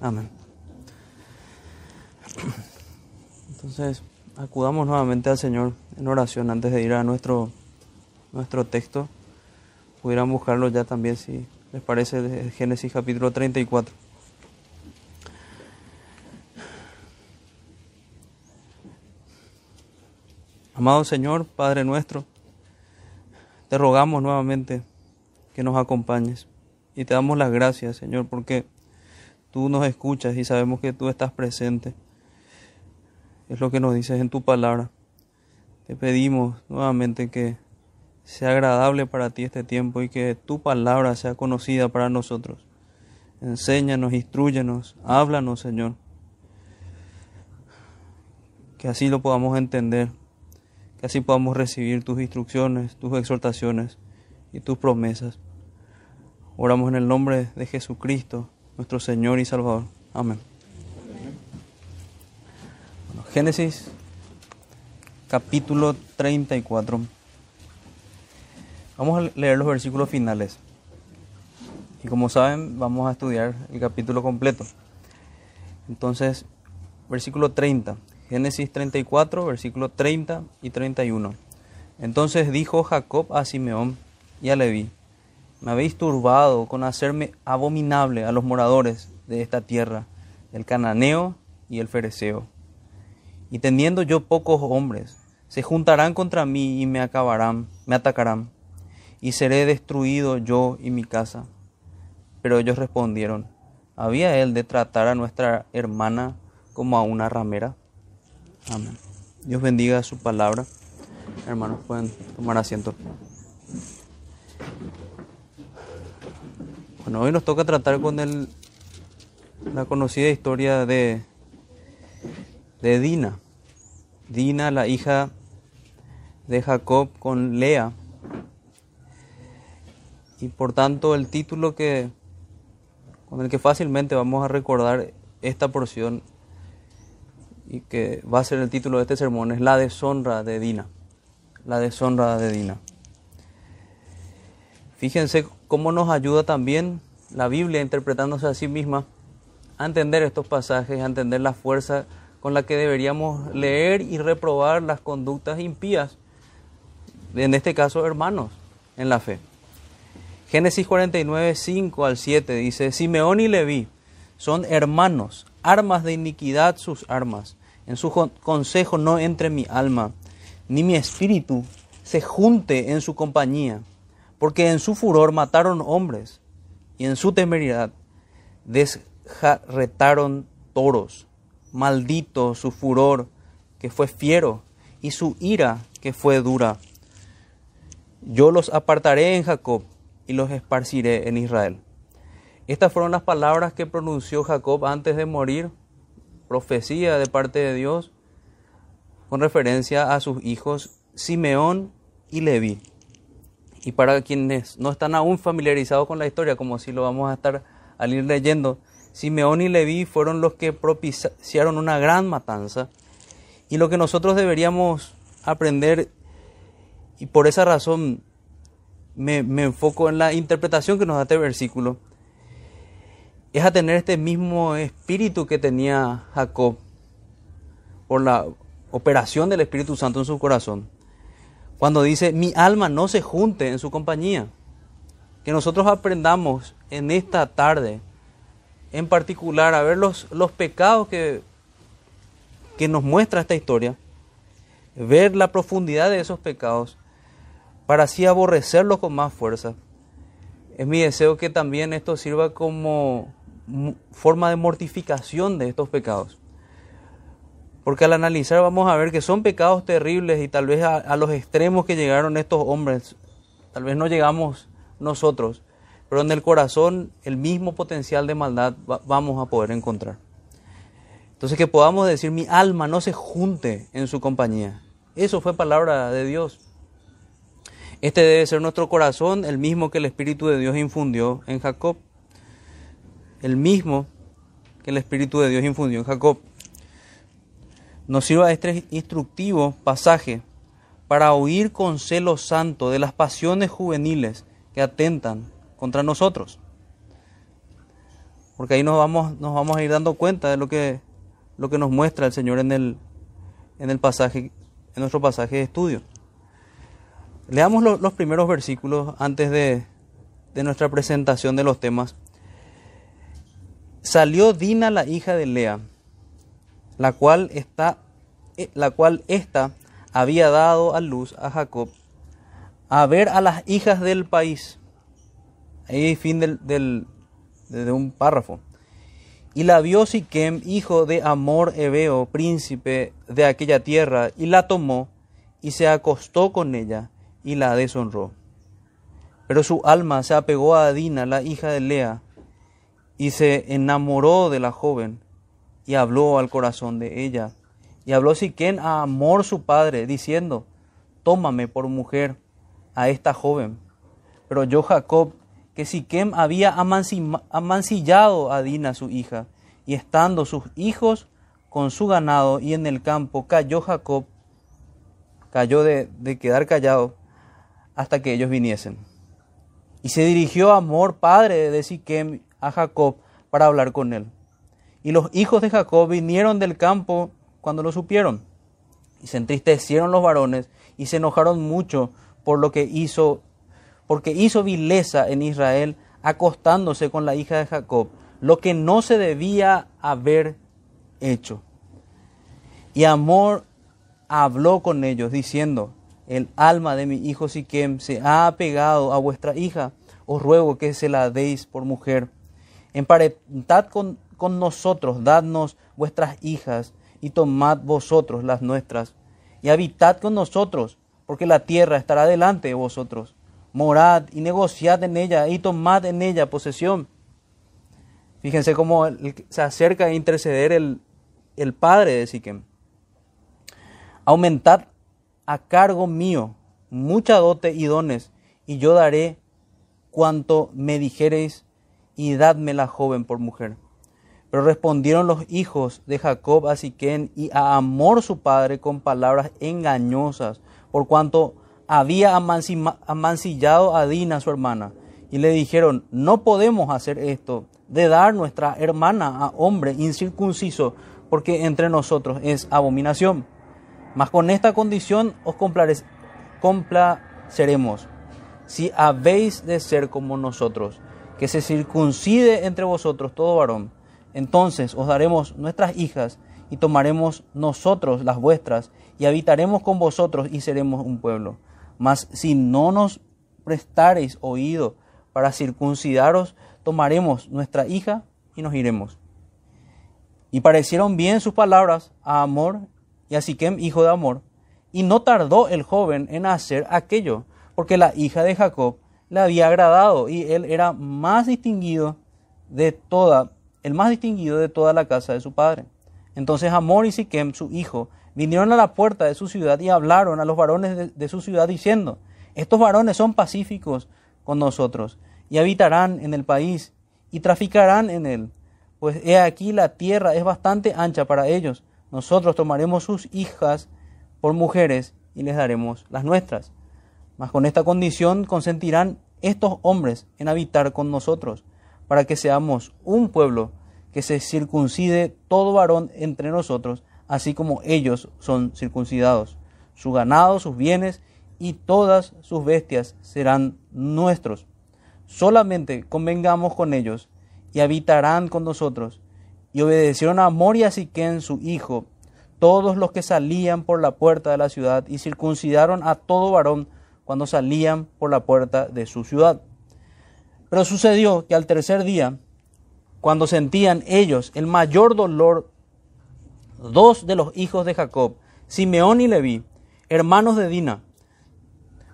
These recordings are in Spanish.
Amén. Entonces, acudamos nuevamente al Señor en oración antes de ir a nuestro, nuestro texto. Pudieran buscarlo ya también, si les parece, de Génesis capítulo 34. Amado Señor, Padre nuestro, te rogamos nuevamente que nos acompañes y te damos las gracias, Señor, porque tú nos escuchas y sabemos que tú estás presente. Es lo que nos dices en tu palabra. Te pedimos nuevamente que sea agradable para ti este tiempo y que tu palabra sea conocida para nosotros. Enséñanos, instruyenos, háblanos, Señor. Que así lo podamos entender que así podamos recibir tus instrucciones, tus exhortaciones y tus promesas. Oramos en el nombre de Jesucristo, nuestro Señor y Salvador. Amén. Génesis capítulo 34. Vamos a leer los versículos finales. Y como saben, vamos a estudiar el capítulo completo. Entonces, versículo 30. Génesis 34, versículo 30 y 31. Entonces dijo Jacob a Simeón y a Leví, me habéis turbado con hacerme abominable a los moradores de esta tierra, el cananeo y el fereceo. Y teniendo yo pocos hombres, se juntarán contra mí y me acabarán, me atacarán, y seré destruido yo y mi casa. Pero ellos respondieron, ¿había él de tratar a nuestra hermana como a una ramera? Amén. Dios bendiga su palabra. Hermanos, pueden tomar asiento. Bueno, hoy nos toca tratar con el, la conocida historia de, de Dina. Dina, la hija de Jacob con Lea. Y por tanto el título que con el que fácilmente vamos a recordar esta porción y que va a ser el título de este sermón, es La deshonra de Dina. La deshonra de Dina. Fíjense cómo nos ayuda también la Biblia interpretándose a sí misma a entender estos pasajes, a entender la fuerza con la que deberíamos leer y reprobar las conductas impías, en este caso hermanos, en la fe. Génesis 49, 5 al 7 dice, Simeón y Leví son hermanos, armas de iniquidad sus armas en su consejo no entre mi alma, ni mi espíritu se junte en su compañía, porque en su furor mataron hombres, y en su temeridad desjarretaron toros. Maldito su furor, que fue fiero, y su ira, que fue dura. Yo los apartaré en Jacob y los esparciré en Israel. Estas fueron las palabras que pronunció Jacob antes de morir profecía de parte de Dios con referencia a sus hijos Simeón y Leví. Y para quienes no están aún familiarizados con la historia, como si lo vamos a estar al ir leyendo, Simeón y Leví fueron los que propiciaron una gran matanza. Y lo que nosotros deberíamos aprender, y por esa razón me, me enfoco en la interpretación que nos da este versículo, es a tener este mismo espíritu que tenía Jacob por la operación del Espíritu Santo en su corazón. Cuando dice, mi alma no se junte en su compañía. Que nosotros aprendamos en esta tarde, en particular, a ver los, los pecados que, que nos muestra esta historia, ver la profundidad de esos pecados, para así aborrecerlos con más fuerza. Es mi deseo que también esto sirva como forma de mortificación de estos pecados. Porque al analizar vamos a ver que son pecados terribles y tal vez a, los extremos que llegaron estos hombres, tal vez no llegamos nosotros, pero en el corazón el mismo potencial de maldad vamos a poder encontrar. Entonces que podamos decir, mi alma no se junte en su compañía. Eso fue palabra de Dios. Este debe ser nuestro corazón, el mismo que el Espíritu de Dios infundió en Jacob el mismo que el Espíritu de Dios infundió en Jacob. Nos sirva este instructivo pasaje para huir con celo santo de las pasiones juveniles que atentan contra nosotros. porque ahí nos vamos, nos vamos a ir dando cuenta de lo que, lo que nos muestra el Señor en el, en el pasaje, en nuestro pasaje de estudio. Leamos los primeros versículos antes de, de nuestra presentación de los temas. Salió Dina, la hija de Lea, la cual está, eh, la cual ésta había dado a luz a Jacob, a ver a las hijas del país. Ahí fin del, del, de un párrafo. Y la vio Siquem, hijo de Amor Ebeo, príncipe de aquella tierra, y la tomó y se acostó con ella y la deshonró. Pero su alma se apegó a Adina, la hija de Lea, y se enamoró de la joven y habló al corazón de ella. Y habló Siquén a Amor su padre, diciendo, tómame por mujer a esta joven. Pero yo Jacob que Siquem había amancillado a Dina su hija, y estando sus hijos con su ganado y en el campo, cayó Jacob, cayó de, de quedar callado hasta que ellos viniesen. Y se dirigió Amor, padre de Siquem, a Jacob para hablar con él. Y los hijos de Jacob vinieron del campo cuando lo supieron. Y se entristecieron los varones y se enojaron mucho por lo que hizo porque hizo vileza en Israel acostándose con la hija de Jacob, lo que no se debía haber hecho. Y Amor habló con ellos diciendo, el alma de mi hijo Siquem se ha apegado a vuestra hija, os ruego que se la deis por mujer. Emparentad con, con nosotros, dadnos vuestras hijas, y tomad vosotros las nuestras, y habitad con nosotros, porque la tierra estará delante de vosotros morad y negociad en ella y tomad en ella posesión. Fíjense cómo se acerca a interceder el, el padre de Siquem. Aumentad a cargo mío mucha dote y dones, y yo daré cuanto me dijereis, y dadme la joven por mujer. Pero respondieron los hijos de Jacob a Siquem y a Amor su padre con palabras engañosas, por cuanto había amancillado a Dina, su hermana, y le dijeron, no podemos hacer esto, de dar nuestra hermana a hombre incircunciso, porque entre nosotros es abominación. Mas con esta condición os complaceremos, si habéis de ser como nosotros, que se circuncide entre vosotros todo varón. Entonces os daremos nuestras hijas y tomaremos nosotros las vuestras y habitaremos con vosotros y seremos un pueblo. Mas si no nos prestareis oído para circuncidaros, tomaremos nuestra hija y nos iremos. Y parecieron bien sus palabras a Amor y a Siquem, hijo de Amor. Y no tardó el joven en hacer aquello, porque la hija de Jacob le había agradado y él era más distinguido de toda, el más distinguido de toda la casa de su padre. Entonces Amor y Siquem, su hijo, vinieron a la puerta de su ciudad y hablaron a los varones de, su ciudad diciendo, estos varones son pacíficos con nosotros y habitarán en el país y traficarán en él, pues he aquí la tierra es bastante ancha para ellos. Nosotros tomaremos sus hijas por mujeres y les daremos las nuestras. Mas con esta condición consentirán estos hombres en habitar con nosotros, para que seamos un pueblo que se circuncide todo varón entre nosotros así como ellos son circuncidados. Su ganado, sus bienes y todas sus bestias serán nuestros. Solamente convengamos con ellos y habitarán con nosotros. Y obedecieron a Amor y a Siquén, su hijo, todos los que salían por la puerta de la ciudad y circuncidaron a todo varón cuando salían por la puerta de su ciudad. Pero sucedió que al tercer día, cuando sentían ellos el mayor dolor dos de los hijos de Jacob, Simeón y Leví, hermanos de Dina.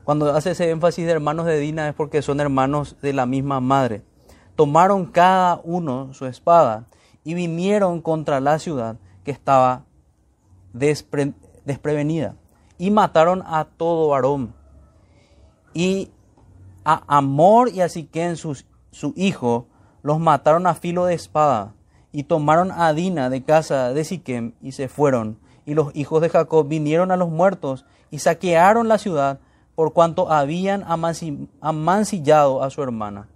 Cuando hace ese énfasis de hermanos de Dina es porque son hermanos de la misma madre. Tomaron cada uno su espada y vinieron contra la ciudad que estaba desprevenida y mataron a todo varón. Y a Amor y a Siquén, su hijo, los mataron a filo de espada y tomaron a Dina de casa de Siquem y se fueron. Y los hijos de Jacob vinieron a los muertos y saquearon la ciudad por cuanto habían amancillado a su hermana.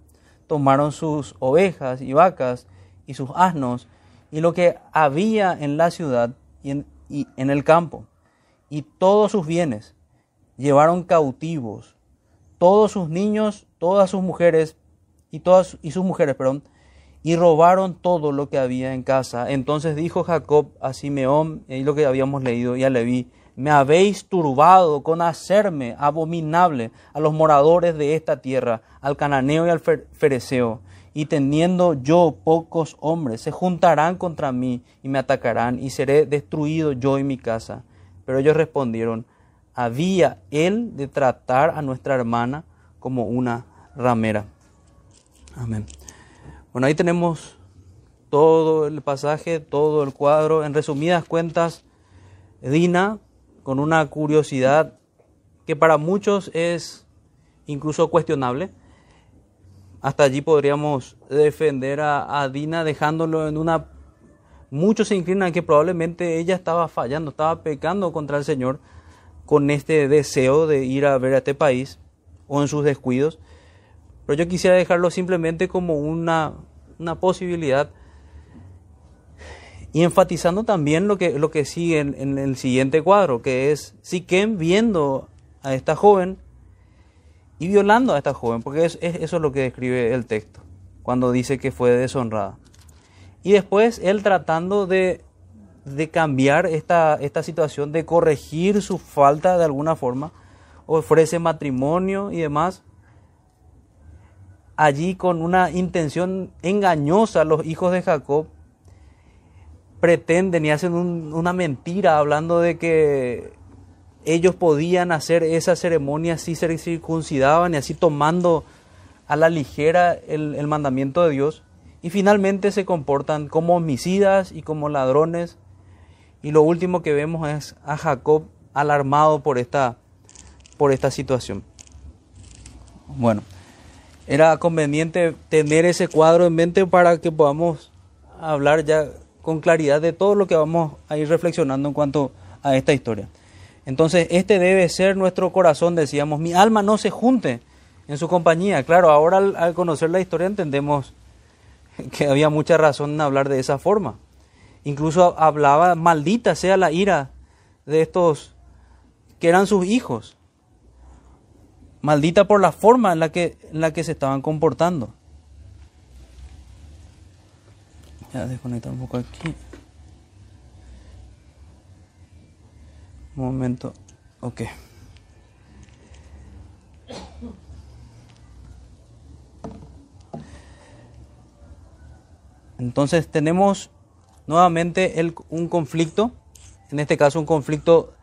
Tomaron sus ovejas y vacas y sus asnos, y lo que había en la ciudad y en, y en el campo, y todos sus bienes. Llevaron cautivos todos sus niños, todas sus mujeres y todas y sus mujeres, perdón, y robaron todo lo que había en casa. Entonces dijo Jacob a Simeón, y lo que habíamos leído, y a Leví, me habéis turbado con hacerme abominable a los moradores de esta tierra, al cananeo y al fereceo. Y teniendo yo pocos hombres, se juntarán contra mí y me atacarán, y seré destruido yo y mi casa. Pero ellos respondieron, había él de tratar a nuestra hermana como una ramera. Amén. Bueno, ahí tenemos todo el pasaje, todo el cuadro. En resumidas cuentas, Dina, con una curiosidad que para muchos es incluso cuestionable, hasta allí podríamos defender a, Dina dejándolo en una... Muchos se inclinan que probablemente ella estaba fallando, estaba pecando contra el Señor con este deseo de ir a ver a este país o en sus descuidos. Pero yo quisiera dejarlo simplemente como una, una posibilidad y enfatizando también lo que, lo que sigue en, el siguiente cuadro, que es Siquem viendo a esta joven y violando a esta joven, porque es, eso es lo que describe el texto, cuando dice que fue deshonrada. Y después él tratando de, de cambiar esta, esta situación, de corregir su falta de alguna forma, ofrece matrimonio y demás, allí con una intención engañosa los hijos de Jacob pretenden y hacen una mentira hablando de que ellos podían hacer esa ceremonia si se circuncidaban y así tomando a la ligera el, el mandamiento de Dios y finalmente se comportan como homicidas y como ladrones y lo último que vemos es a Jacob alarmado por esta, por esta situación. Bueno, era conveniente tener ese cuadro en mente para que podamos hablar ya con claridad de todo lo que vamos a ir reflexionando en cuanto a esta historia. Entonces, este debe ser nuestro corazón, decíamos, mi alma no se junte en su compañía. Claro, ahora al, conocer la historia entendemos que había mucha razón en hablar de esa forma. Incluso hablaba, maldita sea la ira de estos que eran sus hijos. Maldita por la forma en la que, en la que se estaban comportando. Ya desconectar un poco aquí. Un momento. Ok. Entonces tenemos nuevamente el, un conflicto, en este caso un conflicto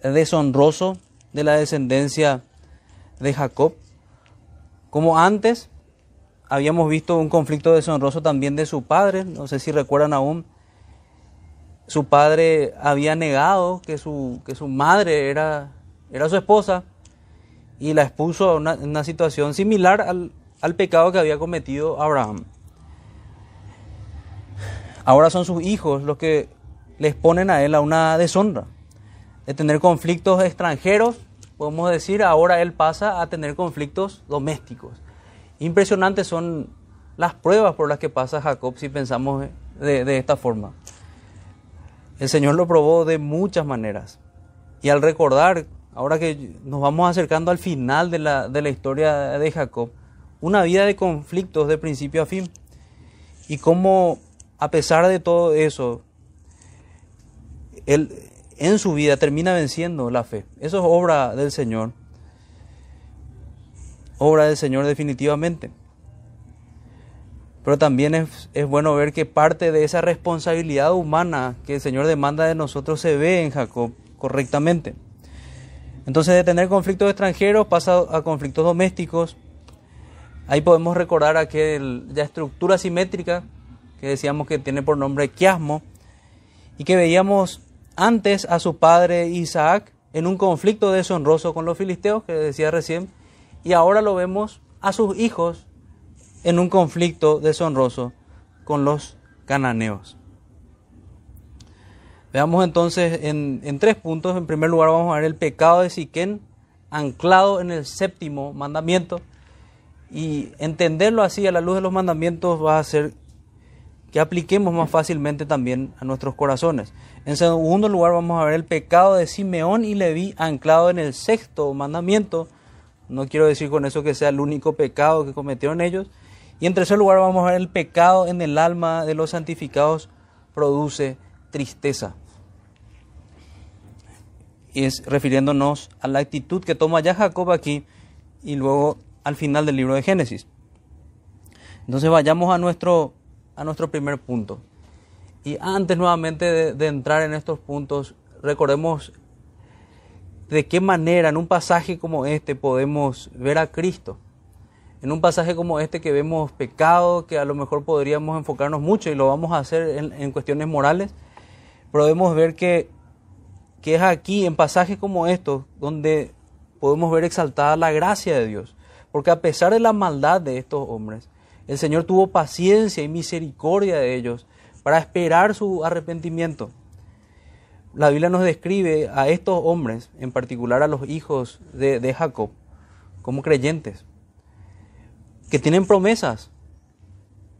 deshonroso de la descendencia de Jacob. Como antes, habíamos visto un conflicto deshonroso también de su padre, no sé si recuerdan aún, su padre había negado que su, que su madre era, era su esposa y la expuso a una, situación similar al, al pecado que había cometido Abraham. Ahora son sus hijos los que les ponen a él a una deshonra. De tener conflictos extranjeros, podemos decir, ahora él pasa a tener conflictos domésticos. Impresionantes son las pruebas por las que pasa Jacob si pensamos de, esta forma. El Señor lo probó de muchas maneras. Y al recordar, ahora que nos vamos acercando al final de la, de la historia de Jacob, una vida de conflictos de principio a fin. Y cómo, a pesar de todo eso, él en su vida termina venciendo la fe. Eso es obra del Señor obra del Señor definitivamente. Pero también es, bueno ver que parte de esa responsabilidad humana que el Señor demanda de nosotros se ve en Jacob correctamente. Entonces de tener conflictos extranjeros pasa a conflictos domésticos. Ahí podemos recordar aquel, la estructura simétrica que decíamos que tiene por nombre quiasmo y que veíamos antes a su padre Isaac en un conflicto deshonroso con los filisteos que decía recién y ahora lo vemos a sus hijos en un conflicto deshonroso con los cananeos. Veamos entonces en, tres puntos. En primer lugar vamos a ver el pecado de Siquén anclado en el séptimo mandamiento y entenderlo así a la luz de los mandamientos va a hacer que apliquemos más fácilmente también a nuestros corazones. En segundo lugar vamos a ver el pecado de Simeón y Leví anclado en el sexto mandamiento. No quiero decir con eso que sea el único pecado que cometieron ellos. Y en tercer lugar vamos a ver el pecado en el alma de los santificados produce tristeza. Y es refiriéndonos a la actitud que toma ya Jacob aquí y luego al final del libro de Génesis. Entonces vayamos a nuestro, a nuestro primer punto. Y antes nuevamente de, entrar en estos puntos, recordemos de qué manera en un pasaje como este podemos ver a Cristo. En un pasaje como este que vemos pecado, que a lo mejor podríamos enfocarnos mucho y lo vamos a hacer en, en cuestiones morales, podemos ver que, que es aquí, en pasajes como estos, donde podemos ver exaltada la gracia de Dios. Porque a pesar de la maldad de estos hombres, el Señor tuvo paciencia y misericordia de ellos para esperar su arrepentimiento. La Biblia nos describe a estos hombres, en particular a los hijos de, Jacob, como creyentes, que tienen promesas.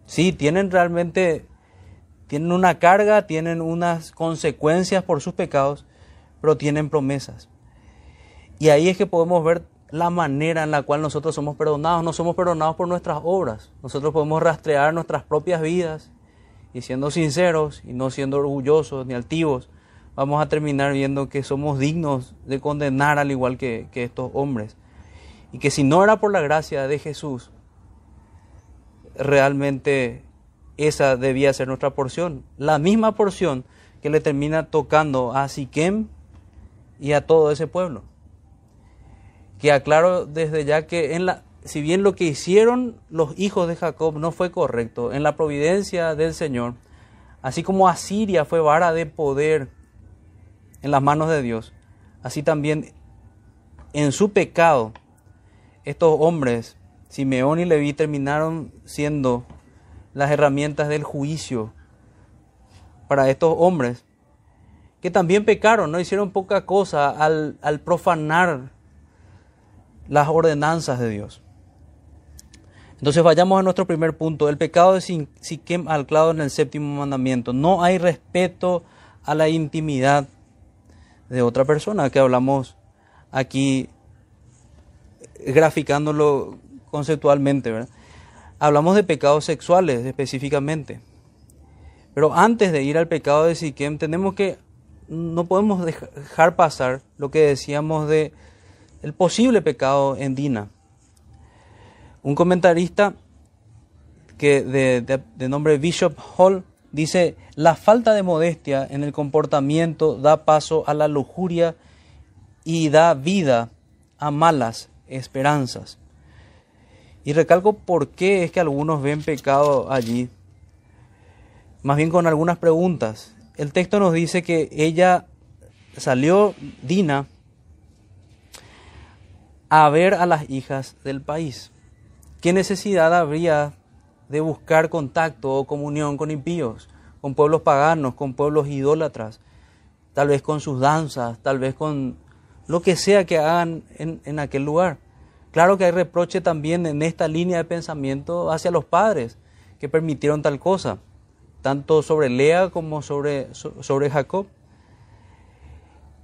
Sí, tienen realmente, tienen una carga, tienen unas consecuencias por sus pecados, pero tienen promesas. Y ahí es que podemos ver la manera en la cual nosotros somos perdonados. No somos perdonados por nuestras obras. Nosotros podemos rastrear nuestras propias vidas y siendo sinceros y no siendo orgullosos ni altivos, vamos a terminar viendo que somos dignos de condenar al igual que, que estos hombres. Y que si no era por la gracia de Jesús, realmente esa debía ser nuestra porción. La misma porción que le termina tocando a Siquem y a todo ese pueblo que aclaro desde ya que en la, si bien lo que hicieron los hijos de Jacob no fue correcto, en la providencia del Señor, así como Asiria fue vara de poder en las manos de Dios, así también en su pecado, estos hombres, Simeón y Leví, terminaron siendo las herramientas del juicio para estos hombres, que también pecaron, no hicieron poca cosa al, al profanar las ordenanzas de Dios. Entonces vayamos a nuestro primer punto, el pecado de Siquem anclado en el séptimo mandamiento. No hay respeto a la intimidad de otra persona, que hablamos aquí graficándolo conceptualmente, Hablamos de pecados sexuales específicamente. Pero antes de ir al pecado de Siquem, tenemos que, no podemos dejar pasar lo que decíamos de el posible pecado en Dina. Un comentarista que de, nombre Bishop Hall dice, la falta de modestia en el comportamiento da paso a la lujuria y da vida a malas esperanzas. Y recalco por qué es que algunos ven pecado allí, más bien con algunas preguntas. El texto nos dice que ella salió, Dina, a ver a las hijas del país. ¿Qué necesidad habría de buscar contacto o comunión con impíos, con pueblos paganos, con pueblos idólatras, tal vez con sus danzas, tal vez con lo que sea que hagan en, en aquel lugar? Claro que hay reproche también en esta línea de pensamiento hacia los padres que permitieron tal cosa, tanto sobre Lea como sobre, sobre Jacob.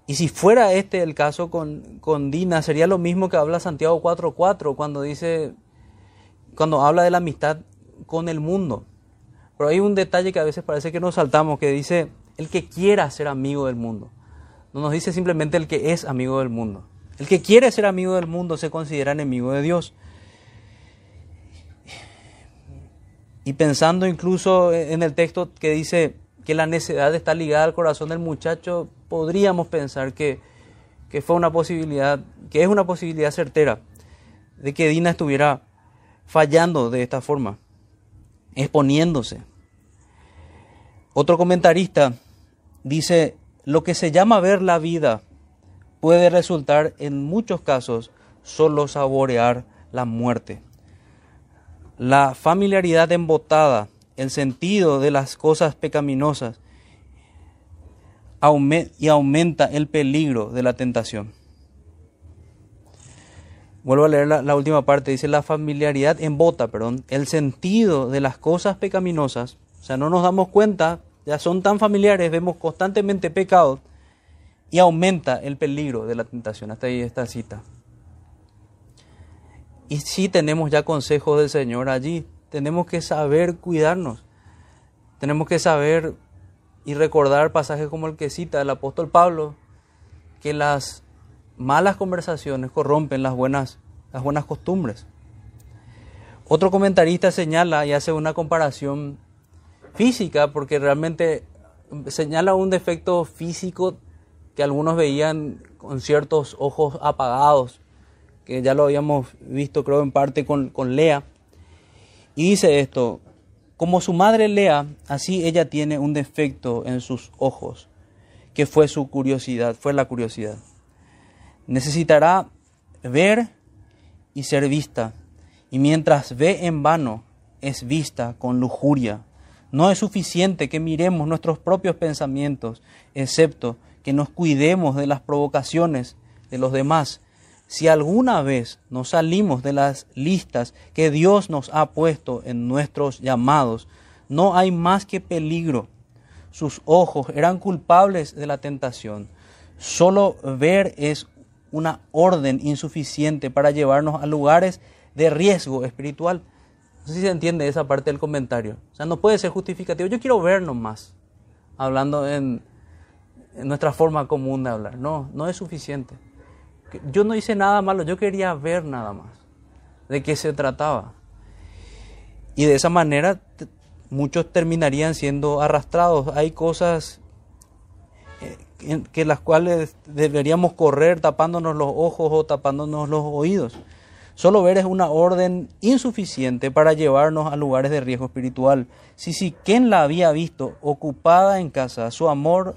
Y si fuera este el caso con, con Dina, sería lo mismo que habla Santiago 4.4 cuando dice, cuando habla de la amistad con el mundo. Pero hay un detalle que a veces parece que nos saltamos, que dice el que quiera ser amigo del mundo. No nos dice simplemente el que es amigo del mundo. El que quiere ser amigo del mundo se considera enemigo de Dios. Y pensando incluso en el texto que dice que la necedad está ligada al corazón del muchacho, podríamos pensar que, fue una posibilidad, que es una posibilidad certera de que Dina estuviera fallando de esta forma, exponiéndose. Otro comentarista dice, lo que se llama ver la vida puede resultar en muchos casos solo saborear la muerte. La familiaridad embotada, el sentido de las cosas pecaminosas y aumenta el peligro de la tentación. Vuelvo a leer la, última parte, dice la familiaridad embota, perdón, el sentido de las cosas pecaminosas O sea, no nos damos cuenta, ya son tan familiares, vemos constantemente pecados y aumenta el peligro de la tentación. Hasta ahí esta cita. Y sí tenemos ya consejos del Señor allí. Tenemos que saber cuidarnos. Tenemos que saber y recordar pasajes como el que cita el apóstol Pablo, que las malas conversaciones corrompen las buenas, las buenas costumbres. Otro comentarista señala y hace una comparación física, porque realmente señala un defecto físico que algunos veían con ciertos ojos apagados, que ya lo habíamos visto creo en parte con, con Lea. Y dice esto, como su madre Lea, así ella tiene un defecto en sus ojos, que fue su curiosidad, fue la curiosidad. Necesitará ver y ser vista, y mientras ve en vano, es vista con lujuria. No es suficiente que miremos nuestros propios pensamientos, excepto que nos cuidemos de las provocaciones de los demás si alguna vez nos salimos de las listas que Dios nos ha puesto en nuestros llamados, no hay más que peligro. Sus ojos eran culpables de la tentación. Solo ver es una orden insuficiente para llevarnos a lugares de riesgo espiritual. No sé si se entiende esa parte del comentario. O sea, no puede ser justificativo. Yo quiero ver nomás, hablando en, en nuestra forma común de hablar. No, no es suficiente yo no hice nada malo, yo quería ver nada más de qué se trataba. Y de esa manera muchos terminarían siendo arrastrados. Hay cosas eh, que las cuales deberíamos correr tapándonos los ojos o tapándonos los oídos. Solo ver es una orden insuficiente para llevarnos a lugares de riesgo espiritual. Si si quien la había visto ocupada en casa, su amor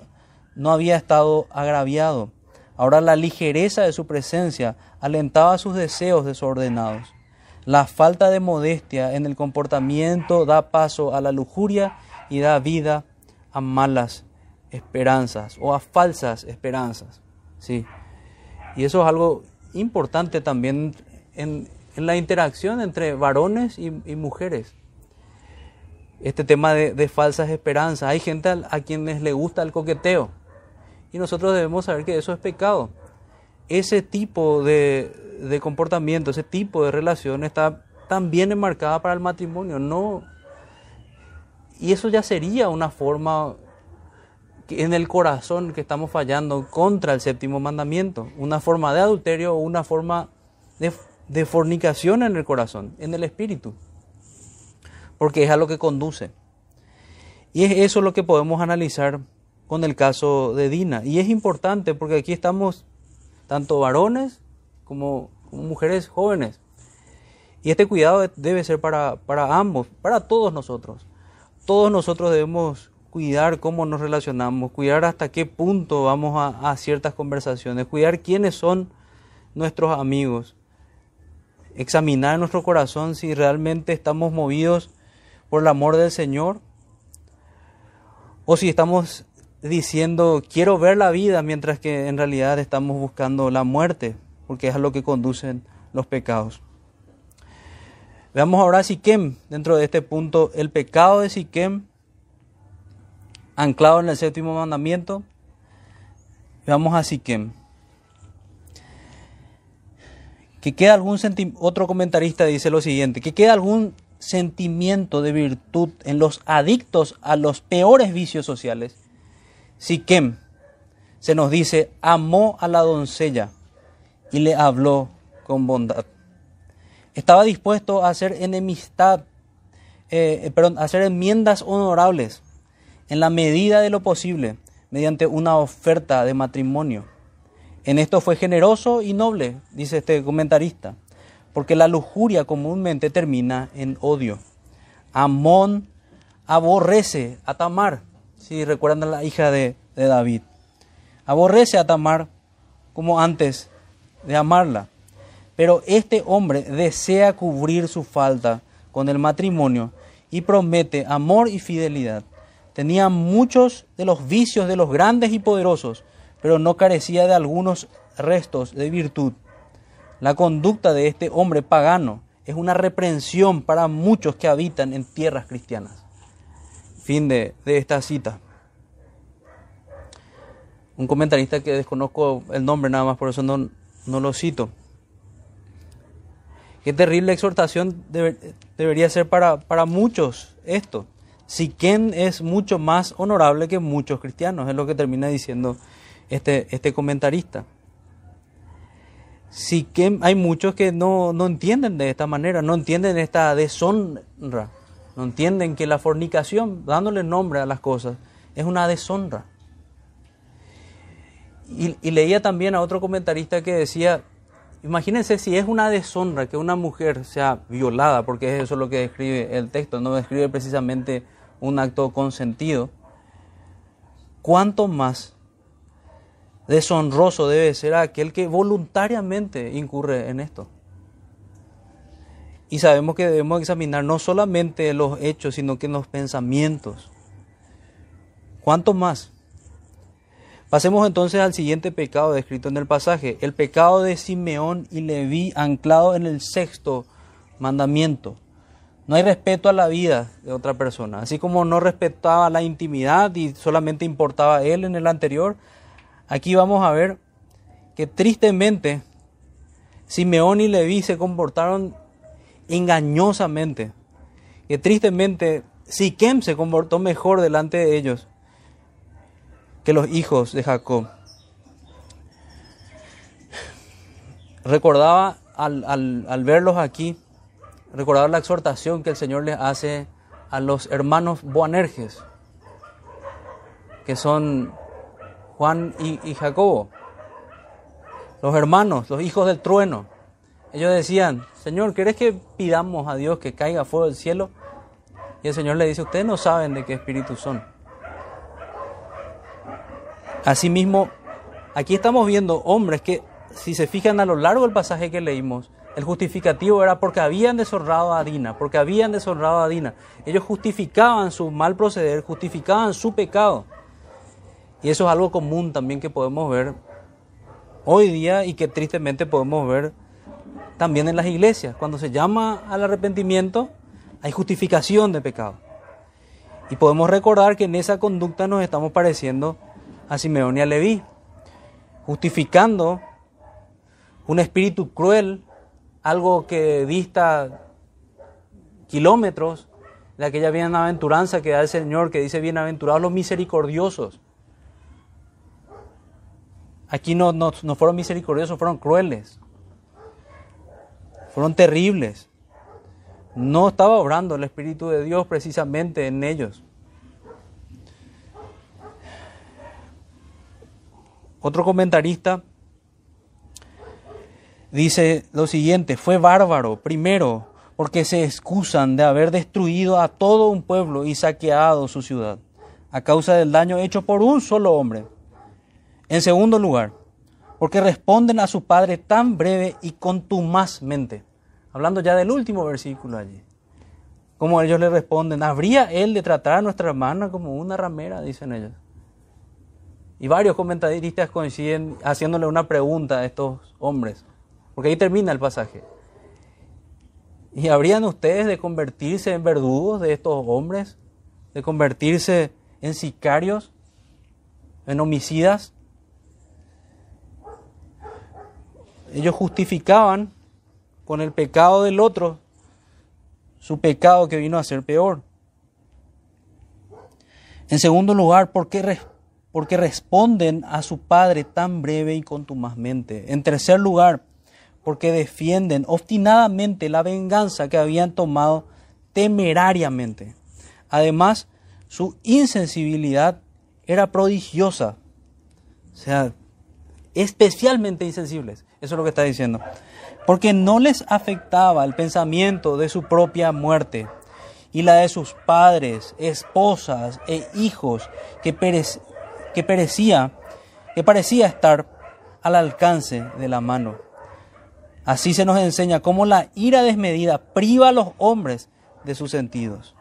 no había estado agraviado. Ahora la ligereza de su presencia alentaba sus deseos desordenados. La falta de modestia en el comportamiento da paso a la lujuria y da vida a malas esperanzas o a falsas esperanzas. Sí. Y eso es algo importante también en, la interacción entre varones y, mujeres. Este tema de, falsas esperanzas. Hay gente a, a quienes le gusta el coqueteo y nosotros debemos saber que eso es pecado. Ese tipo de, comportamiento, ese tipo de relación está también enmarcada para el matrimonio. No, y eso ya sería una forma en el corazón que estamos fallando contra el séptimo mandamiento. Una forma de adulterio o una forma de, de fornicación en el corazón, en el espíritu. Porque es a lo que conduce. Y es eso lo que podemos analizar con el caso de Dina. Y es importante porque aquí estamos tanto varones como, mujeres jóvenes. Y este cuidado debe ser para, para ambos, para todos nosotros. Todos nosotros debemos cuidar cómo nos relacionamos, cuidar hasta qué punto vamos a, ciertas conversaciones, cuidar quiénes son nuestros amigos, examinar nuestro corazón si realmente estamos movidos por el amor del Señor o si estamos diciendo quiero ver la vida mientras que en realidad estamos buscando la muerte, porque es a lo que conducen los pecados. Veamos ahora Siquem, dentro de este punto, el pecado de Siquem, anclado en el séptimo mandamiento. Veamos a Siquem. Que queda algún otro comentarista dice lo siguiente, que queda algún sentimiento de virtud en los adictos a los peores vicios sociales Siquem, se nos dice, amó a la doncella y le habló con bondad. Estaba dispuesto a hacer enemistad, eh, a hacer enmiendas honorables en la medida de lo posible mediante una oferta de matrimonio. En esto fue generoso y noble, dice este comentarista, porque la lujuria comúnmente termina en odio. Amón aborrece a Tamar si recuerdan a la hija de, David. Aborrece a Tamar como antes de amarla. Pero este hombre desea cubrir su falta con el matrimonio y promete amor y fidelidad. Tenía muchos de los vicios de los grandes y poderosos, pero no carecía de algunos restos de virtud. La conducta de este hombre pagano es una reprensión para muchos que habitan en tierras cristianas. Fin de, esta cita. Un comentarista que desconozco el nombre nada más, por eso no, no lo cito. Qué terrible exhortación debería ser para, para muchos esto. Siquén es mucho más honorable que muchos cristianos, es lo que termina diciendo este, este comentarista. Siquén, hay muchos que no, no entienden de esta manera, no entienden esta deshonra, no entienden que la fornicación, dándole nombre a las cosas, es una deshonra. Y, y leía también a otro comentarista que decía, imagínense si es una deshonra que una mujer sea violada, porque es eso lo que describe el texto, no describe precisamente un acto consentido, ¿cuánto más deshonroso debe ser aquel que voluntariamente incurre en esto? Y sabemos que debemos examinar no solamente los hechos, sino que los pensamientos. ¿Cuánto más? Pasemos entonces al siguiente pecado descrito en el pasaje, el pecado de Simeón y Leví anclado en el sexto mandamiento. No hay respeto a la vida de otra persona. Así como no respetaba la intimidad y solamente importaba él en el anterior, aquí vamos a ver que tristemente Simeón y Leví se comportaron engañosamente. Que tristemente Siquem se comportó mejor delante de ellos que los hijos de Jacob. Recordaba al, al, al verlos aquí recordar la exhortación que el Señor les hace a los hermanos Boanerges, que son Juan y, Jacobo, los hermanos, los hijos del trueno. Ellos decían, Señor, ¿querés que pidamos a Dios que caiga fuego del cielo? Y el Señor le dice, ustedes no saben de qué espíritu son. Asimismo, aquí estamos viendo hombres que, si se fijan a lo largo del pasaje que leímos, el justificativo era porque habían deshonrado a Dina, porque habían deshonrado a Dina. Ellos justificaban su mal proceder, justificaban su pecado. Y eso es algo común también que podemos ver hoy día y que tristemente podemos ver también en las iglesias. Cuando se llama al arrepentimiento, hay justificación de pecado. Y podemos recordar que en esa conducta nos estamos pareciendo a Simeón y a Leví, justificando un espíritu cruel algo que dista kilómetros de aquella bienaventuranza que da el Señor, que dice bienaventurados los misericordiosos. Aquí no, no, no fueron misericordiosos, fueron crueles, fueron terribles. No estaba obrando el Espíritu de Dios precisamente en ellos. Otro comentarista dice lo siguiente, fue bárbaro, primero, porque se excusan de haber destruido a todo un pueblo y saqueado su ciudad, a causa del daño hecho por un solo hombre. En segundo lugar, porque responden a su padre tan breve y contumazmente. Hablando ya del último versículo allí. Como ellos le responden, ¿habría él de tratar a nuestra hermana como una ramera? Dicen ellos. Y varios comentaristas coinciden haciéndole una pregunta a estos hombres. Porque ahí termina el pasaje. ¿Y habrían ustedes de convertirse en verdugos de estos hombres? ¿De convertirse en sicarios? ¿En homicidas? Ellos justificaban con el pecado del otro su pecado que vino a ser peor. En segundo lugar, porque, porque responden a su Padre tan breve y contumazmente. En tercer lugar, porque defienden obstinadamente la venganza que habían tomado temerariamente. Además, su insensibilidad era prodigiosa. O sea, especialmente insensibles. Eso es lo que está diciendo. Porque no les afectaba el pensamiento de su propia muerte y la de sus padres, esposas e hijos que, que perecía, que parecía estar al alcance de la mano. Así se nos enseña cómo la ira desmedida priva a los hombres de sus sentidos.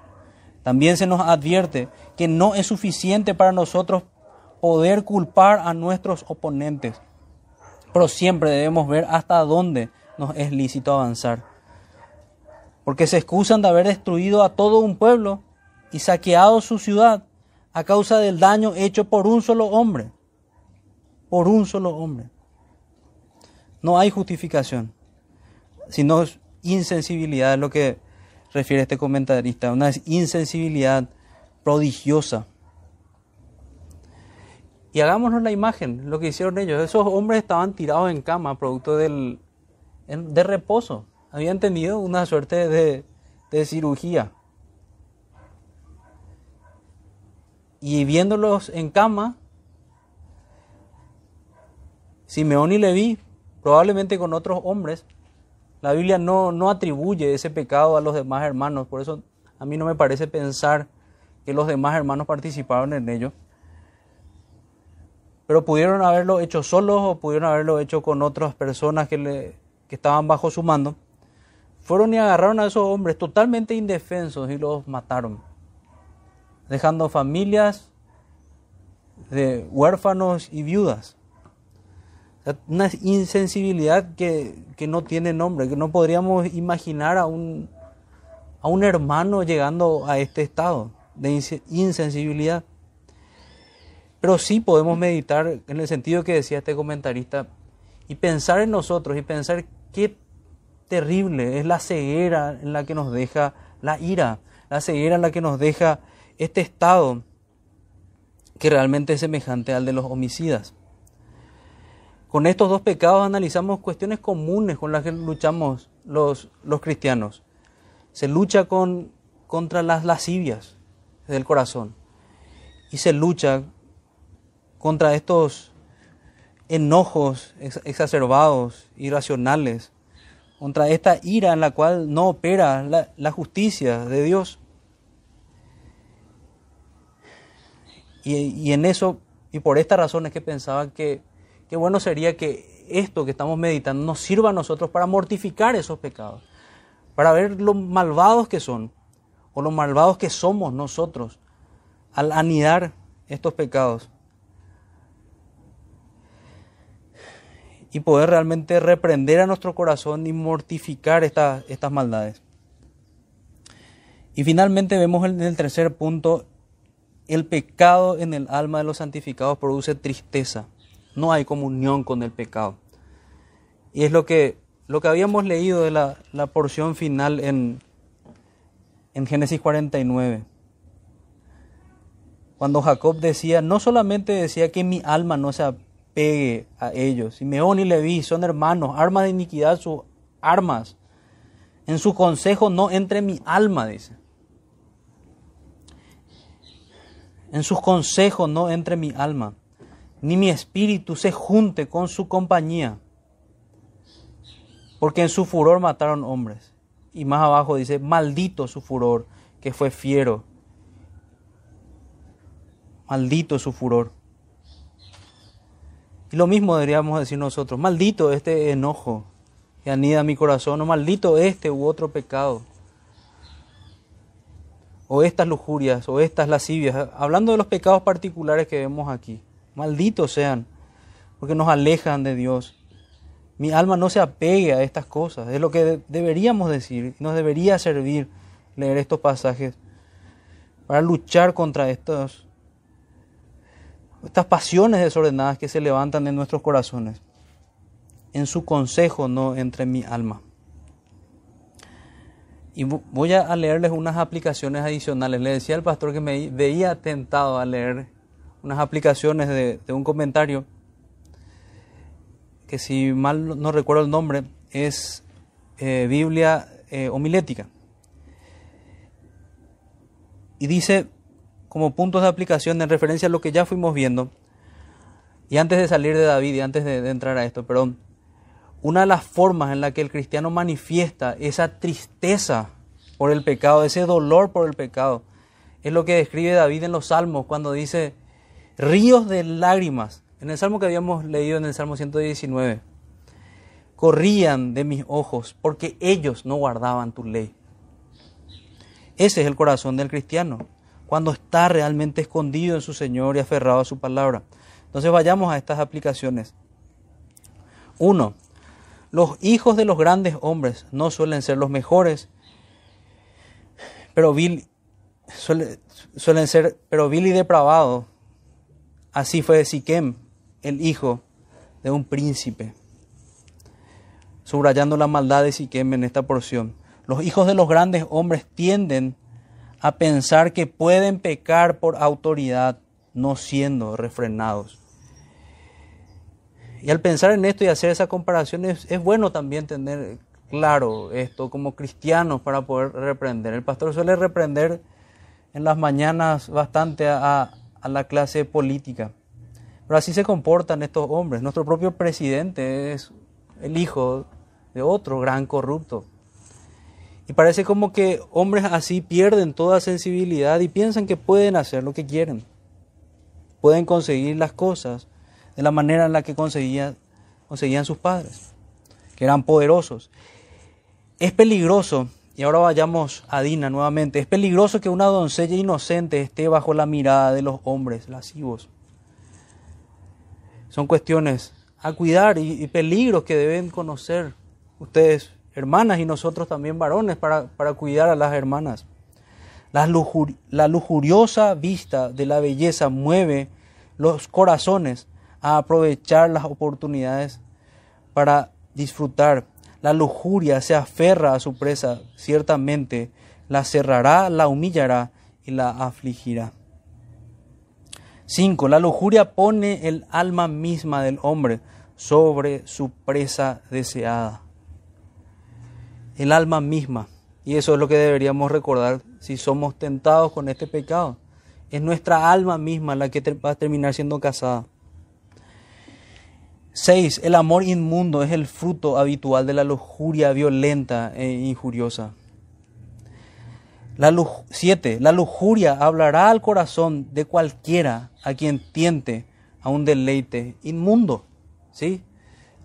También se nos advierte que no es suficiente para nosotros poder culpar a nuestros oponentes, pero siempre debemos ver hasta dónde nos es lícito avanzar. Porque se excusan de haber destruido a todo un pueblo y saqueado su ciudad a causa del daño hecho por un solo hombre. Por un solo hombre. No hay justificación, sino insensibilidad, es lo que refiere este comentarista, una insensibilidad prodigiosa. Y hagámonos la imagen, lo que hicieron ellos. Esos hombres estaban tirados en cama, producto del, de reposo. Habían tenido una suerte de, de cirugía. Y viéndolos en cama, Simeón y Leví, probablemente con otros hombres, la Biblia no, no atribuye ese pecado a los demás hermanos, por eso a mí no me parece pensar que los demás hermanos participaron en ello. Pero pudieron haberlo hecho solos o pudieron haberlo hecho con otras personas que, le, que estaban bajo su mando. Fueron y agarraron a esos hombres totalmente indefensos y los mataron, dejando familias de huérfanos y viudas. Una insensibilidad que, que, no tiene nombre, que no podríamos imaginar a un, a un hermano llegando a este estado de insensibilidad. Pero sí podemos meditar en el sentido que decía este comentarista y pensar en nosotros y pensar qué terrible es la ceguera en la que nos deja la ira, la ceguera en la que nos deja este estado que realmente es semejante al de los homicidas. Con estos dos pecados analizamos cuestiones comunes con las que luchamos los, los cristianos. Se lucha con, contra las lascivias del corazón y se lucha contra estos enojos exacerbados, irracionales, contra esta ira en la cual no opera la, justicia de Dios. Y, en eso, y por esta razón es que pensaba que qué bueno sería que esto que estamos meditando nos sirva a nosotros para mortificar esos pecados, para ver lo malvados que son o lo malvados que somos nosotros al anidar estos pecados. Y poder realmente reprender a nuestro corazón y mortificar estas maldades. Y finalmente vemos en el tercer punto, el pecado en el alma de los santificados produce tristeza no hay comunión con el pecado. Y es lo que, lo que habíamos leído de la, la porción final en, en Génesis 49. Cuando Jacob decía, no solamente decía que mi alma no se apegue a ellos, Simeón y Leví son hermanos, armas de iniquidad sus armas. En su consejo no entre mi alma, dice. En sus consejos no entre mi alma ni mi espíritu se junte con su compañía. Porque en su furor mataron hombres. Y más abajo dice, maldito su furor, que fue fiero. Maldito su furor. Y lo mismo deberíamos decir nosotros, maldito este enojo que anida mi corazón, o maldito este u otro pecado, o estas lujurias, o estas lascivias, hablando de los pecados particulares que vemos aquí. Malditos sean, porque nos alejan de Dios. Mi alma no se apegue a estas cosas. Es lo que deberíamos decir. Nos debería servir leer estos pasajes para luchar contra estos, estas pasiones desordenadas que se levantan en nuestros corazones. En su consejo no entre mi alma. Y voy a leerles unas aplicaciones adicionales. Le decía al pastor que me veía tentado a leer unas aplicaciones de, un comentario que si mal no recuerdo el nombre es eh, Biblia eh, homilética. Y dice como puntos de aplicación en referencia a lo que ya fuimos viendo, y antes de salir de David y antes de, de entrar a esto, perdón, una de las formas en la que el cristiano manifiesta esa tristeza por el pecado, ese dolor por el pecado, es lo que describe David en los Salmos cuando dice, ríos de lágrimas. En el salmo que habíamos leído en el Salmo 119, corrían de mis ojos porque ellos no guardaban tu ley. Ese es el corazón del cristiano, cuando está realmente escondido en su Señor y aferrado a su palabra. Entonces vayamos a estas aplicaciones. Uno, los hijos de los grandes hombres no suelen ser los mejores, pero vil suelen ser, pero vil y depravado. Así fue Siquem, el hijo de un príncipe. Subrayando la maldad de Siquem en esta porción. Los hijos de los grandes hombres tienden a pensar que pueden pecar por autoridad, no siendo refrenados. Y al pensar en esto y hacer esa comparación es, bueno también tener claro esto como cristianos para poder reprender. El pastor suele reprender en las mañanas bastante a la clase política. Pero así se comportan estos hombres. Nuestro propio presidente es el hijo de otro gran corrupto. Y parece como que hombres así pierden toda sensibilidad y piensan que pueden hacer lo que quieren. Pueden conseguir las cosas de la manera en la que conseguían, conseguían sus padres, que eran poderosos. Es peligroso, y ahora vayamos a Dina nuevamente, es peligroso que una doncella inocente esté bajo la mirada de los hombres lascivos. Son cuestiones a cuidar y, peligros que deben conocer ustedes, hermanas, y nosotros también varones, para, para cuidar a las hermanas. La, la lujuriosa vista de la belleza mueve los corazones a aprovechar las oportunidades para disfrutar. La lujuria se aferra a su presa, ciertamente la cerrará, la humillará y la afligirá. 5. La lujuria pone el alma misma del hombre sobre su presa deseada. El alma misma. Y eso es lo que deberíamos recordar si somos tentados con este pecado. Es nuestra alma misma la que va a terminar siendo casada. 6. El amor inmundo es el fruto habitual de la lujuria violenta e injuriosa. 7. La lujuria hablará al corazón de cualquiera a quien tiente a un deleite inmundo. ¿sí?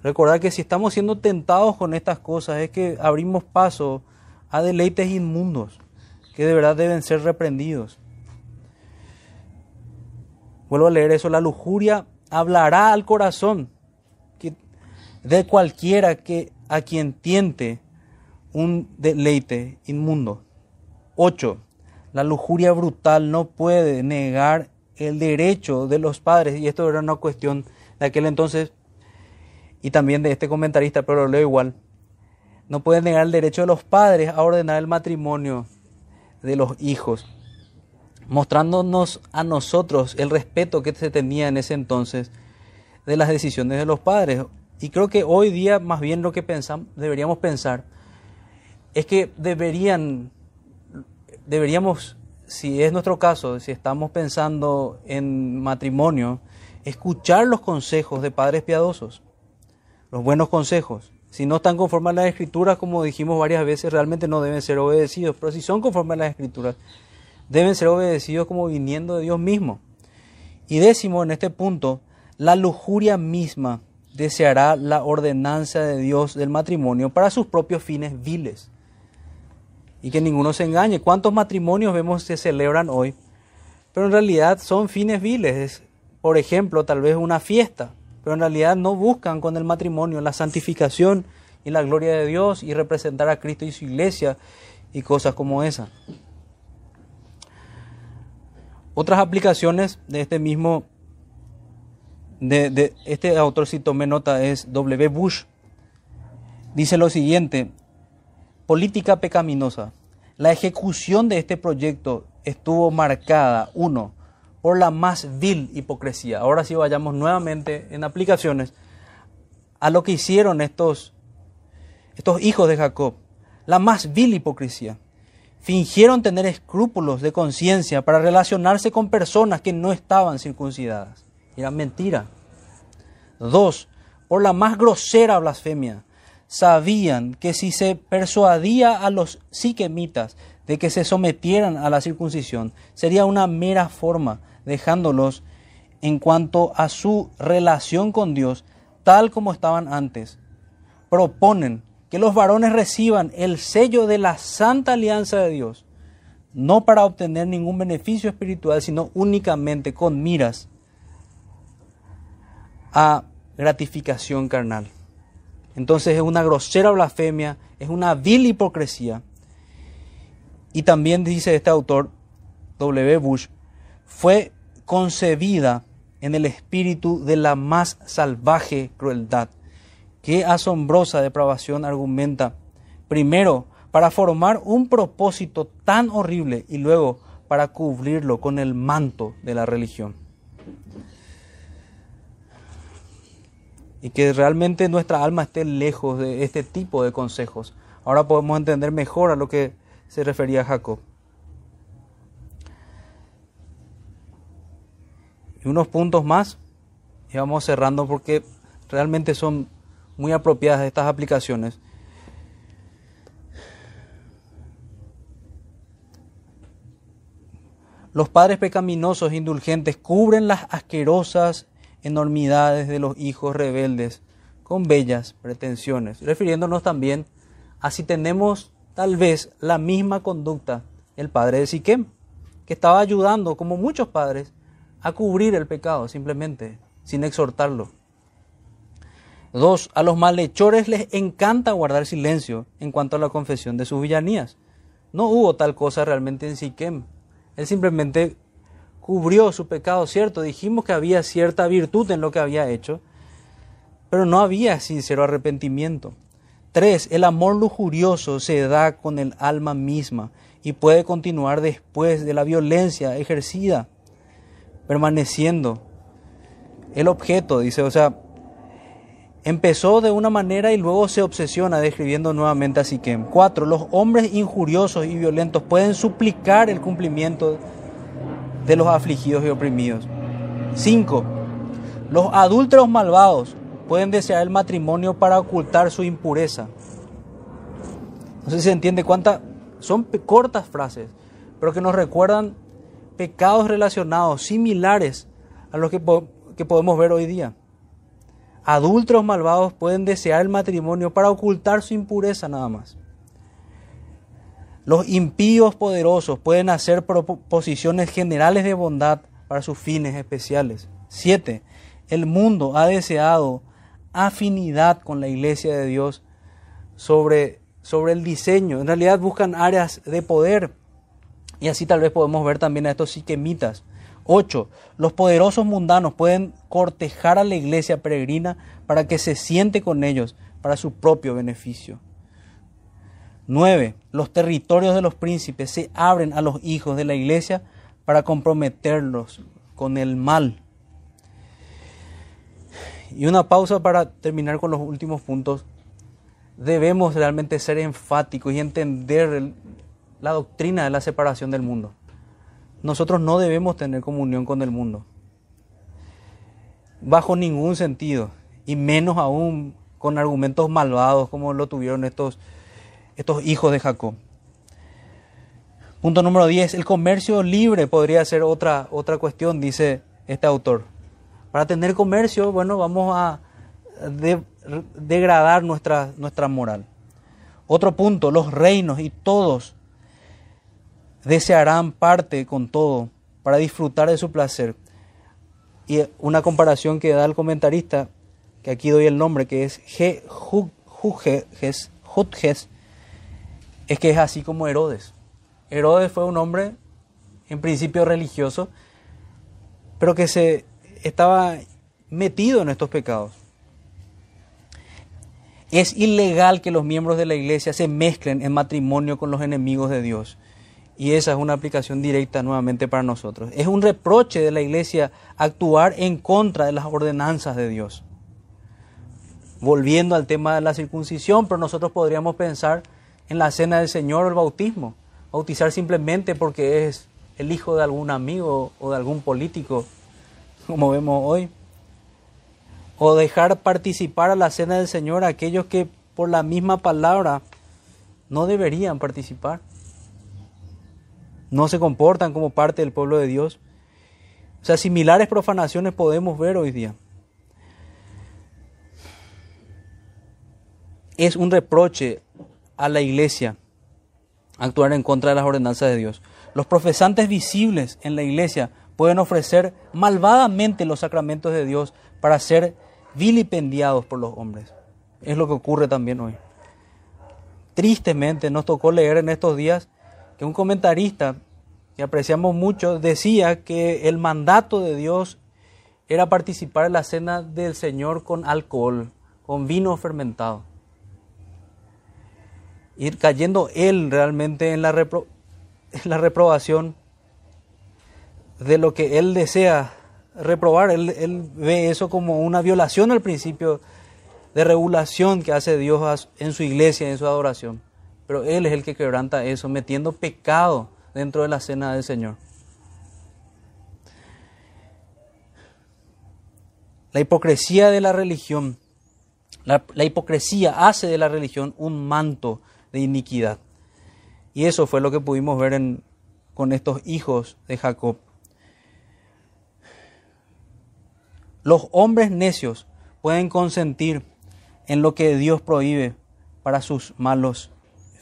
Recordar que si estamos siendo tentados con estas cosas es que abrimos paso a deleites inmundos que de verdad deben ser reprendidos. Vuelvo a leer eso. La lujuria hablará al corazón de cualquiera que a quien tiente un deleite inmundo. 8. La lujuria brutal no puede negar el derecho de los padres, y esto era una cuestión de aquel entonces y también de este comentarista, pero lo leo igual. No puede negar el derecho de los padres a ordenar el matrimonio de los hijos, mostrándonos a nosotros el respeto que se tenía en ese entonces de las decisiones de los padres. Y creo que hoy día más bien lo que pensamos, deberíamos pensar es que deberían, deberíamos, si es nuestro caso, si estamos pensando en matrimonio, escuchar los consejos de padres piadosos, los buenos consejos. Si no están conformes a las escrituras, como dijimos varias veces, realmente no deben ser obedecidos, pero si son conformes a las escrituras, deben ser obedecidos como viniendo de Dios mismo. Y décimo, en este punto, la lujuria misma deseará la ordenanza de Dios del matrimonio para sus propios fines viles. Y que ninguno se engañe. ¿Cuántos matrimonios vemos que se celebran hoy? Pero en realidad son fines viles. por ejemplo, tal vez una fiesta. Pero en realidad no buscan con el matrimonio la santificación y la gloria de Dios y representar a Cristo y su iglesia y cosas como esa. Otras aplicaciones de este mismo de, este autor, si tomé nota, es W. Bush. Dice lo siguiente, política pecaminosa. La ejecución de este proyecto estuvo marcada, uno, por la más vil hipocresía. Ahora sí vayamos nuevamente en aplicaciones a lo que hicieron estos, estos hijos de Jacob. La más vil hipocresía. Fingieron tener escrúpulos de conciencia para relacionarse con personas que no estaban circuncidadas. Era mentira. Dos, por la más grosera blasfemia. Sabían que si se persuadía a los siquemitas de que se sometieran a la circuncisión, sería una mera forma, dejándolos en cuanto a su relación con Dios, tal como estaban antes. Proponen que los varones reciban el sello de la santa alianza de Dios, no para obtener ningún beneficio espiritual, sino únicamente con miras a gratificación carnal. Entonces es una grosera blasfemia, es una vil hipocresía. Y también dice este autor W. Bush, fue concebida en el espíritu de la más salvaje crueldad. Qué asombrosa depravación argumenta. Primero, para formar un propósito tan horrible y luego para cubrirlo con el manto de la religión. Y que realmente nuestra alma esté lejos de este tipo de consejos. Ahora podemos entender mejor a lo que se refería Jacob. Y unos puntos más y vamos cerrando porque realmente son muy apropiadas estas aplicaciones. Los padres pecaminosos e indulgentes cubren las asquerosas enormidades de los hijos rebeldes con bellas pretensiones, refiriéndonos también a si tenemos tal vez la misma conducta el padre de Siquem, que estaba ayudando, como muchos padres, a cubrir el pecado simplemente, sin exhortarlo. Dos, a los malhechores les encanta guardar silencio en cuanto a la confesión de sus villanías. No hubo tal cosa realmente en Siquem. Él simplemente cubrió su pecado, cierto, dijimos que había cierta virtud en lo que había hecho, pero no había sincero arrepentimiento. Tres, el amor lujurioso se da con el alma misma y puede continuar después de la violencia ejercida, permaneciendo. El objeto, dice, o sea, empezó de una manera y luego se obsesiona describiendo nuevamente a Siquem. Cuatro, los hombres injuriosos y violentos pueden suplicar el cumplimiento de los afligidos y oprimidos. Cinco, los adúlteros malvados pueden desear el matrimonio para ocultar su impureza. No sé si se entiende cuántas, son cortas frases, pero que nos recuerdan pecados relacionados, similares a los que, que podemos ver hoy día. Adúlteros malvados pueden desear el matrimonio para ocultar su impureza nada más. Los impíos poderosos pueden hacer proposiciones generales de bondad para sus fines especiales. Siete, el mundo ha deseado afinidad con la iglesia de Dios sobre, sobre el diseño. En realidad buscan áreas de poder. Y así tal vez podemos ver también a estos siquemitas. 8. Los poderosos mundanos pueden cortejar a la iglesia peregrina para que se siente con ellos para su propio beneficio. 9. Los territorios de los príncipes se abren a los hijos de la iglesia para comprometerlos con el mal. Y una pausa para terminar con los últimos puntos. Debemos realmente ser enfáticos y entender la doctrina de la separación del mundo. Nosotros no debemos tener comunión con el mundo. Bajo ningún sentido. Y menos aún con argumentos malvados como lo tuvieron estos, estos hijos de Jacob. Punto número 10. El comercio libre podría ser otra, otra cuestión, dice este autor. Para tener comercio, bueno, vamos a degradar nuestra, nuestra moral. Otro punto, los reinos y todos desearán parte con todo para disfrutar de su placer. Y una comparación que da el comentarista, que aquí doy el nombre, que es G. es que es así como Herodes. Herodes fue un hombre en principio religioso, pero que se estaba metido en estos pecados. Es ilegal que los miembros de la iglesia se mezclen en matrimonio con los enemigos de Dios. Y esa es una aplicación directa nuevamente para nosotros. Es un reproche de la iglesia actuar en contra de las ordenanzas de Dios. Volviendo al tema de la circuncisión, pero nosotros podríamos pensar en la cena del Señor o el bautismo. Bautizar simplemente porque es el hijo de algún amigo o de algún político como vemos hoy. O dejar participar a la cena del Señor a aquellos que por la misma palabra no deberían participar. No se comportan como parte del pueblo de Dios. O sea, similares profanaciones podemos ver hoy día. Es un reproche a la iglesia actuar en contra de las ordenanzas de Dios. Los profesantes visibles en la iglesia pueden ofrecer malvadamente los sacramentos de Dios para ser vilipendiados por los hombres. Es lo que ocurre también hoy. Tristemente nos tocó leer en estos días que un comentarista que apreciamos mucho, decía que el mandato de Dios era participar en la cena del Señor con alcohol, con vino fermentado. Ir cayendo él realmente en la, la reprobación de lo que él desea reprobar. Él, él, ve eso como una violación al principio de regulación que hace Dios en su iglesia, en su adoración. Pero Él es el que quebranta eso, metiendo pecado dentro de la cena del Señor. La hipocresía de la religión, la, hipocresía hace de la religión un manto de iniquidad. Y eso fue lo que pudimos ver en, con estos hijos de Jacob. Los hombres necios pueden consentir en lo que Dios prohíbe para sus malos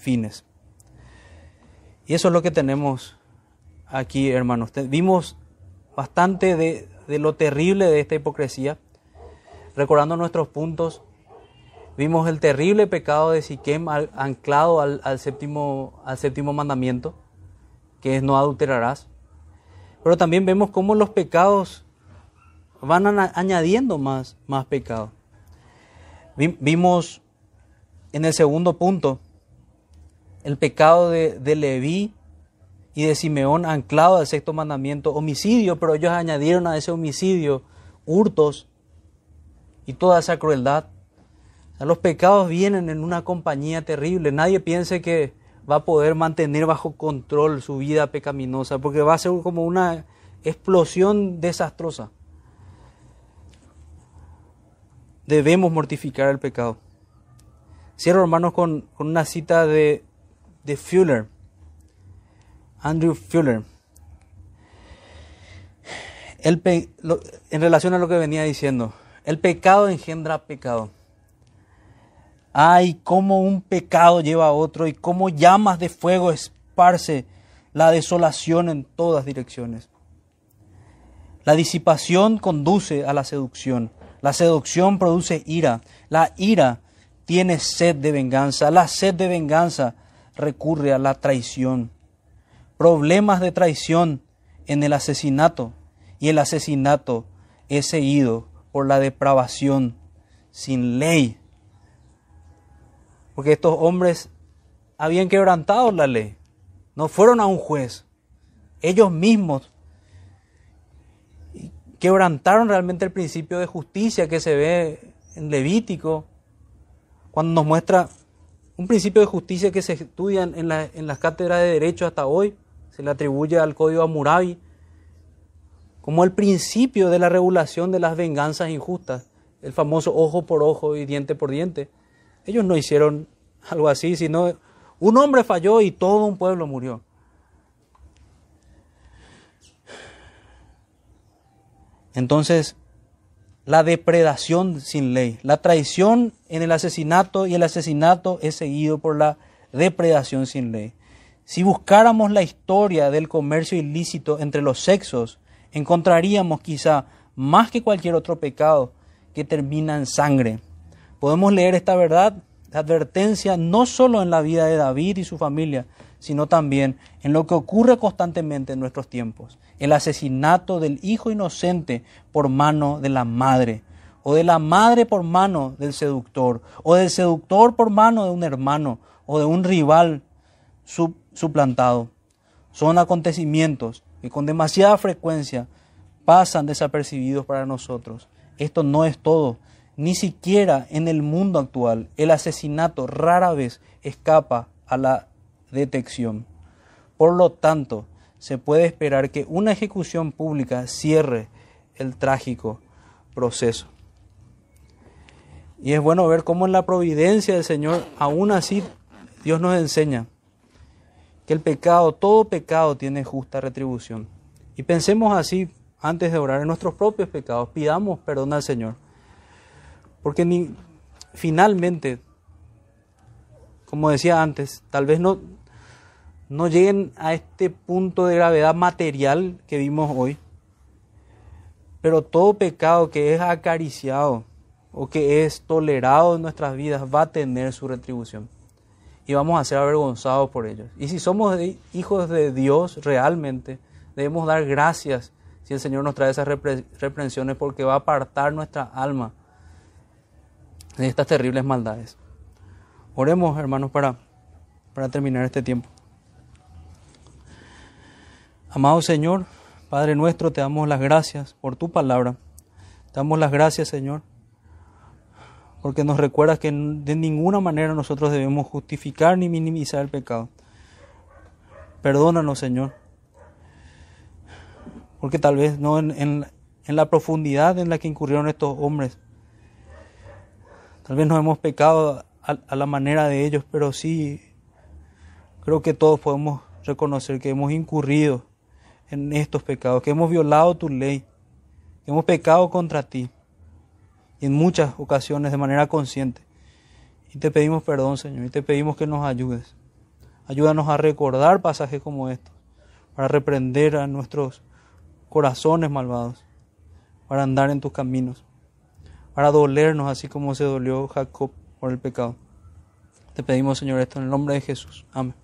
fines. Y eso es lo que tenemos aquí, hermanos. Vimos bastante de, lo terrible de esta hipocresía, recordando nuestros puntos. Vimos el terrible pecado de Siquem anclado al, séptimo, al séptimo mandamiento, que es no adulterarás. Pero también vemos cómo los pecados van añadiendo más, más pecado. Vimos en el segundo punto el pecado de, de Leví y de Simeón anclado al sexto mandamiento, homicidio, pero ellos añadieron a ese homicidio hurtos y toda esa crueldad. los pecados vienen en una compañía terrible. Nadie piense que va a poder mantener bajo control su vida pecaminosa, porque va a ser como una explosión desastrosa. debemos mortificar el pecado. Cierro, hermanos, con, una cita de, de Fuller, Andrew Fuller. El en relación a lo que venía diciendo, el pecado engendra pecado. Ay, cómo un pecado lleva a otro y cómo llamas de fuego esparce la desolación en todas direcciones. La disipación conduce a la seducción. La seducción produce ira. La ira tiene sed de venganza. La sed de venganza recurre a la traición. Problemas de traición en el asesinato. Y el asesinato es seguido por la depravación sin ley. Porque estos hombres habían quebrantado la ley. No fueron a un juez. Ellos mismos quebrantaron realmente el principio de justicia que se ve en Levítico, cuando nos muestra un principio de justicia que se estudia en, las cátedras de derecho hasta hoy, se le atribuye al Código Hammurabi, como el principio de la regulación de las venganzas injustas, el famoso ojo por ojo y diente por diente. Ellos no hicieron algo así, sino un hombre falló y todo un pueblo murió. Entonces, la depredación sin ley, la traición en el asesinato y el asesinato es seguido por la depredación sin ley. Si buscáramos la historia del comercio ilícito entre los sexos, encontraríamos quizá más que cualquier otro pecado que termina en sangre. Podemos leer esta verdad, advertencia, no solo en la vida de David y su familia, sino también en lo que ocurre constantemente en nuestros tiempos. El asesinato del hijo inocente por mano de la madre, o de la madre por mano del seductor, o del seductor por mano de un hermano, o de un rival suplantado. Son acontecimientos que con demasiada frecuencia pasan desapercibidos para nosotros. Esto no es todo. Ni siquiera en el mundo actual el asesinato rara vez escapa a la detección. Por lo tanto, se puede esperar que una ejecución pública cierre el trágico proceso. Y es bueno ver cómo en la providencia del Señor, aún así, Dios nos enseña que el pecado, todo pecado tiene justa retribución. Y pensemos así antes de orar en nuestros propios pecados, pidamos perdón al Señor. Porque ni, finalmente, como decía antes, tal vez no, no lleguen a este punto de gravedad material que vimos hoy. Pero todo pecado que es acariciado o que es tolerado en nuestras vidas va a tener su retribución. y vamos a ser avergonzados por ellos. Y si somos hijos de Dios realmente, debemos dar gracias si el Señor nos trae esas reprensiones porque va a apartar nuestra alma de estas terribles maldades. Oremos, hermanos, para, para terminar este tiempo. Amado Señor, Padre nuestro, te damos las gracias por tu palabra. Te damos las gracias, Señor, porque nos recuerdas que de ninguna manera nosotros debemos justificar ni minimizar el pecado. Perdónanos, Señor, porque tal vez no en, en, la profundidad en la que incurrieron estos hombres, tal vez no hemos pecado a, la manera de ellos, pero sí creo que todos podemos reconocer que hemos incurrido en estos pecados, que hemos violado tu ley, que hemos pecado contra ti en muchas ocasiones de manera consciente. Y te pedimos perdón, Señor, y te pedimos que nos ayudes. Ayúdanos a recordar pasajes como estos, para reprender a nuestros corazones malvados, para andar en tus caminos, para dolernos así como se dolió Jacob por el pecado. Te pedimos, Señor, esto en el nombre de Jesús. Amén.